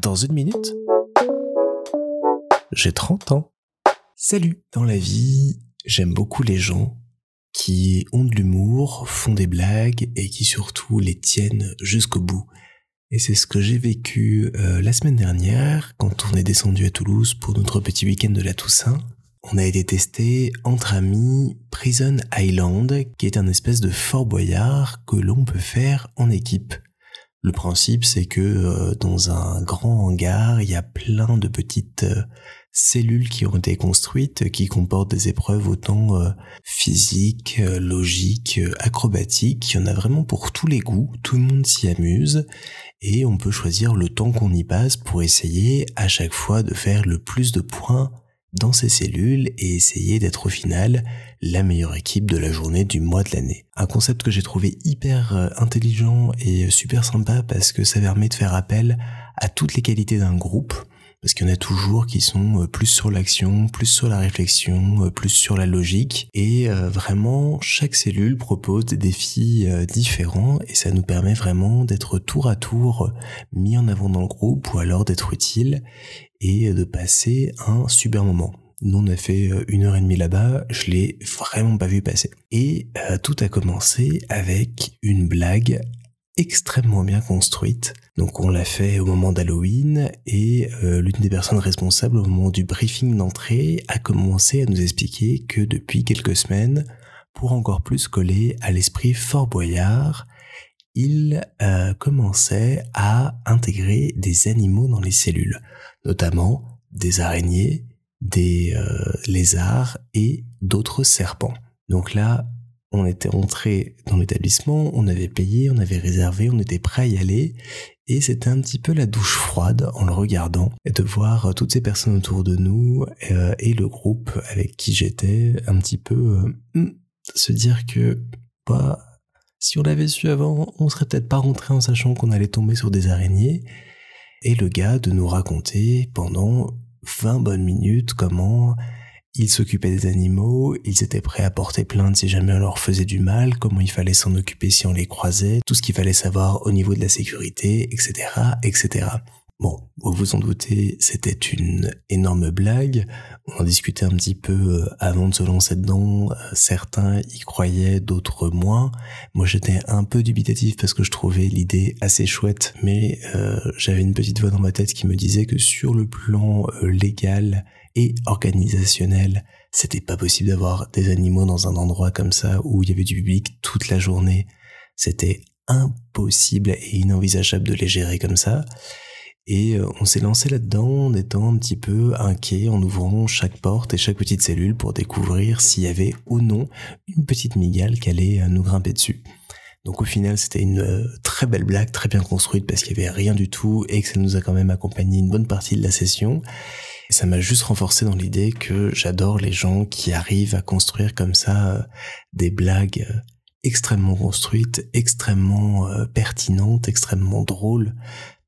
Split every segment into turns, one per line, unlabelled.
Dans une minute, j'ai 30 ans. Salut Dans la vie, j'aime beaucoup les gens qui ont de l'humour, font des blagues et qui surtout les tiennent jusqu'au bout. Et c'est ce que j'ai vécu euh, la semaine dernière quand on est descendu à Toulouse pour notre petit week-end de la Toussaint. On a été testé entre amis Prison Island, qui est un espèce de Fort Boyard que l'on peut faire en équipe. Le principe, c'est que euh, dans un grand hangar, il y a plein de petites euh, cellules qui ont été construites, qui comportent des épreuves autant euh, physiques, logiques, acrobatiques. Il y en a vraiment pour tous les goûts, tout le monde s'y amuse, et on peut choisir le temps qu'on y passe pour essayer à chaque fois de faire le plus de points dans ces cellules et essayer d'être au final la meilleure équipe de la journée du mois de l'année. Un concept que j'ai trouvé hyper euh, intelligent et super sympa parce que ça permet de faire appel à toutes les qualités d'un groupe parce qu'il y en a toujours qui sont euh, plus sur l'action, plus sur la réflexion, euh, plus sur la logique, et vraiment chaque cellule propose des défis différents, et ça nous permet vraiment d'être tour à tour mis en avant dans le groupe, ou alors d'être utile, et de passer un super moment. Nous, on a fait euh, une heure et demie là-bas, je l'ai vraiment pas vu passer. Et euh, tout a commencé avec une blague extrêmement bien construite. Donc on l'a fait au moment d'Halloween et euh, l'une des personnes responsables au moment du briefing d'entrée a commencé à nous expliquer que depuis quelques semaines, pour encore plus coller à l'esprit Fort Boyard, il commençait à intégrer des animaux dans les cellules notamment des araignées, des euh, lézards et d'autres serpents. Donc là, on était entré dans l'établissement, on avait payé, on avait réservé, on était prêt à y aller, et c'était un petit peu la douche froide en le regardant, et de voir toutes ces personnes autour de nous euh, et le groupe avec qui j'étais, un petit peu euh, hmm, se dire que bah, si on l'avait su avant, on serait peut-être pas rentré en sachant qu'on allait tomber sur des araignées, et le gars de nous raconter pendant 20 bonnes minutes comment ils s'occupaient des animaux, ils étaient prêts à porter plainte si jamais on leur faisait du mal, comment il fallait s'en occuper si on les croisait, tout ce qu'il fallait savoir au niveau de la sécurité, etc., etc. Bon, vous vous en doutez, c'était une énorme blague. On en discutait un petit peu euh, avant de se lancer dedans. Euh, certains y croyaient, d'autres moins. Moi, j'étais un peu dubitatif parce que je trouvais l'idée assez chouette, mais euh, j'avais une petite voix dans ma tête qui me disait que sur le plan légal et organisationnel, c'était pas possible d'avoir des animaux dans un endroit comme ça où il y avait du public toute la journée. C'était impossible et inenvisageable de les gérer comme ça. Et euh, on s'est lancé là-dedans en étant un petit peu inquiet, en ouvrant chaque porte et chaque petite cellule pour découvrir s'il y avait ou non une petite migale qui allait euh, nous grimper dessus. Donc au final, c'était une euh, très belle blague, très bien construite parce qu'il y avait rien du tout et que ça nous a quand même accompagné une bonne partie de la session. Et ça m'a juste renforcé dans l'idée que j'adore les gens qui arrivent à construire comme ça des blagues extrêmement construites, extrêmement pertinentes, extrêmement drôles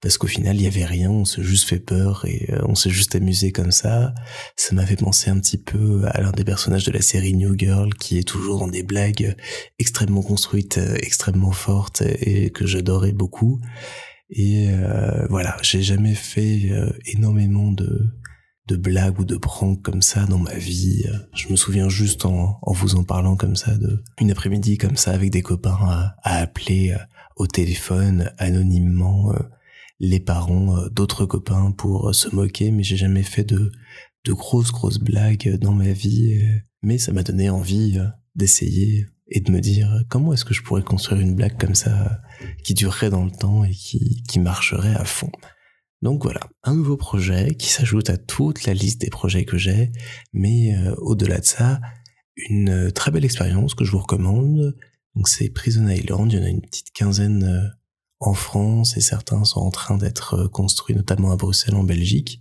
parce qu'au final il y avait rien, on s'est juste fait peur et euh, on s'est juste amusé comme ça. Ça m'a fait penser un petit peu à l'un des personnages de la série New Girl qui est toujours dans des blagues extrêmement construites, euh, extrêmement fortes et que j'adorais beaucoup. Et euh, voilà, j'ai jamais fait énormément de de blagues ou de pranks comme ça dans ma vie. Je me souviens juste en, vous en parlant comme ça de une après-midi comme ça avec des copains à, appeler au téléphone anonymement les parents euh, d'autres copains pour euh, se moquer, mais j'ai jamais fait de, grosses grosses blagues dans ma vie. Mais ça m'a donné envie euh, d'essayer et de me dire comment est-ce que je pourrais construire une blague comme ça qui durerait dans le temps et qui marcherait à fond? Donc voilà, un nouveau projet qui s'ajoute à toute la liste des projets que j'ai, mais au-delà de ça, une très belle expérience que je vous recommande. Donc c'est Prison Island, il y en a une petite quinzaine en France et certains sont en train d'être euh, construits notamment à Bruxelles en Belgique.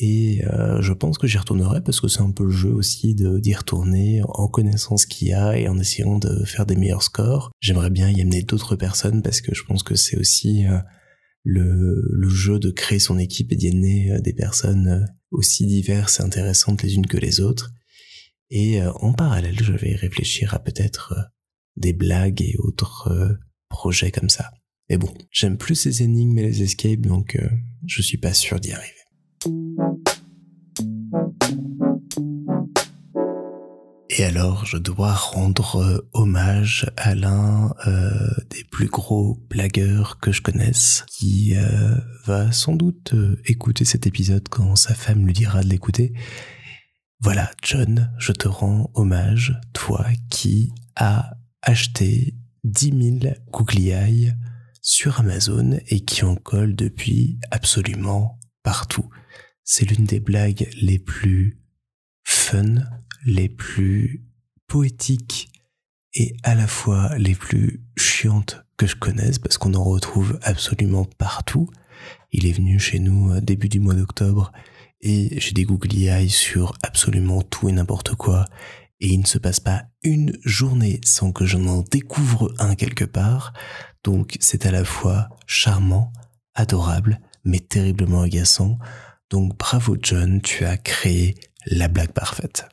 Et euh, je pense que j'y retournerai parce que c'est un peu le jeu aussi d'y retourner en connaissant ce qu'il y a et en essayant de faire des meilleurs scores. J'aimerais bien y amener d'autres personnes parce que je pense que c'est aussi euh, le, jeu de créer son équipe et d'y amener des personnes aussi diverses et intéressantes les unes que les autres. Et en parallèle, je vais réfléchir à peut-être des blagues et autres projets comme ça. Mais bon, j'aime plus ces énigmes et les escapes, donc euh, je suis pas sûr d'y arriver. Et alors, je dois rendre euh, hommage à l'un euh, des plus gros blagueurs que je connaisse, qui euh, va sans doute écouter cet épisode quand sa femme lui dira de l'écouter. Voilà, John, je te rends hommage, toi qui as acheté 10 000 gougliailles sur Amazon et qui en colle depuis absolument partout. C'est l'une des blagues les plus les plus poétiques et à la fois les plus chiantes que je connaisse parce qu'on en retrouve absolument partout. Il est venu chez nous euh, début du mois d'octobre et j'ai des googly sur absolument tout et n'importe quoi et il ne se passe pas une journée sans que j'en en découvre un quelque part. Donc c'est à la fois charmant, adorable, mais terriblement agaçant. Donc bravo John, tu as créé la blague parfaite.